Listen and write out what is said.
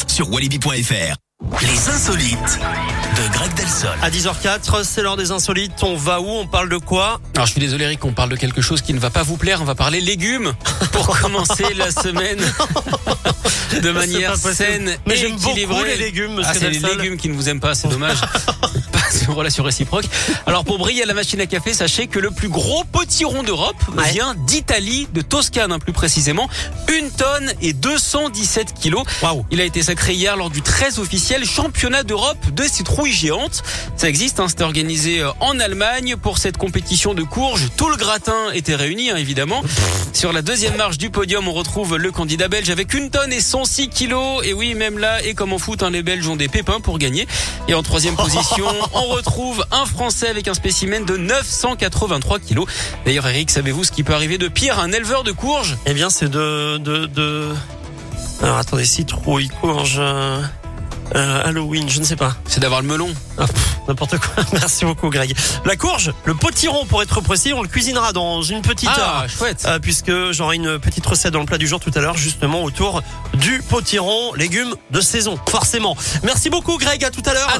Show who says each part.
Speaker 1: vente sur walibi.fr. Les insolites de Greg Delsol.
Speaker 2: À 10h04, c'est l'heure des insolites. On va où? On parle de quoi?
Speaker 3: Alors je suis désolé Eric, on parle de quelque chose qui ne va pas vous plaire. On va parler légumes pour commencer la semaine de manière saine
Speaker 2: Mais
Speaker 3: et
Speaker 2: j'aime beaucoup
Speaker 3: équilibrée.
Speaker 2: les légumes, monsieur
Speaker 3: Ah, c'est les légumes qui ne vous aiment pas, c'est dommage. une relation réciproque. Alors pour briller à la machine à café, sachez que le plus gros potiron d'Europe
Speaker 2: Ouais.
Speaker 3: vient d'Italie, de Toscane hein, plus précisément. Une tonne et 217 kilos.
Speaker 2: Waouh
Speaker 3: Il a été sacré hier lors du 13 officiel championnat d'Europe de citrouilles géantes. Ça existe, hein, c'était organisé euh, en Allemagne pour cette compétition de courges. Tout le gratin était réuni, hein, évidemment. Sur la deuxième marche du podium, on retrouve le candidat belge avec une tonne et 106 kilos. Et oui, même là, et comme en foot, hein, les Belges ont des pépins pour gagner. Et en troisième position, on retrouve un Français avec un spécimen de 983 kilos. D'ailleurs, Eric, savez-vous ce qui peut arriver de pire à un éleveur de courges?
Speaker 2: Eh bien, c'est de, de, de... Alors, attendez, citrouille, courge, euh, euh, Halloween, je ne sais pas.
Speaker 3: C'est d'avoir le melon.
Speaker 2: Ah, N'importe quoi. Merci beaucoup, Greg. La courge, le potiron, pour être précis, on le cuisinera dans une petite
Speaker 3: Ah,
Speaker 2: heure.
Speaker 3: chouette.
Speaker 2: Euh, puisque j'aurai une petite recette dans le plat du jour tout à l'heure, justement autour du potiron, légumes de saison, forcément. Merci beaucoup, Greg. À tout à l'heure.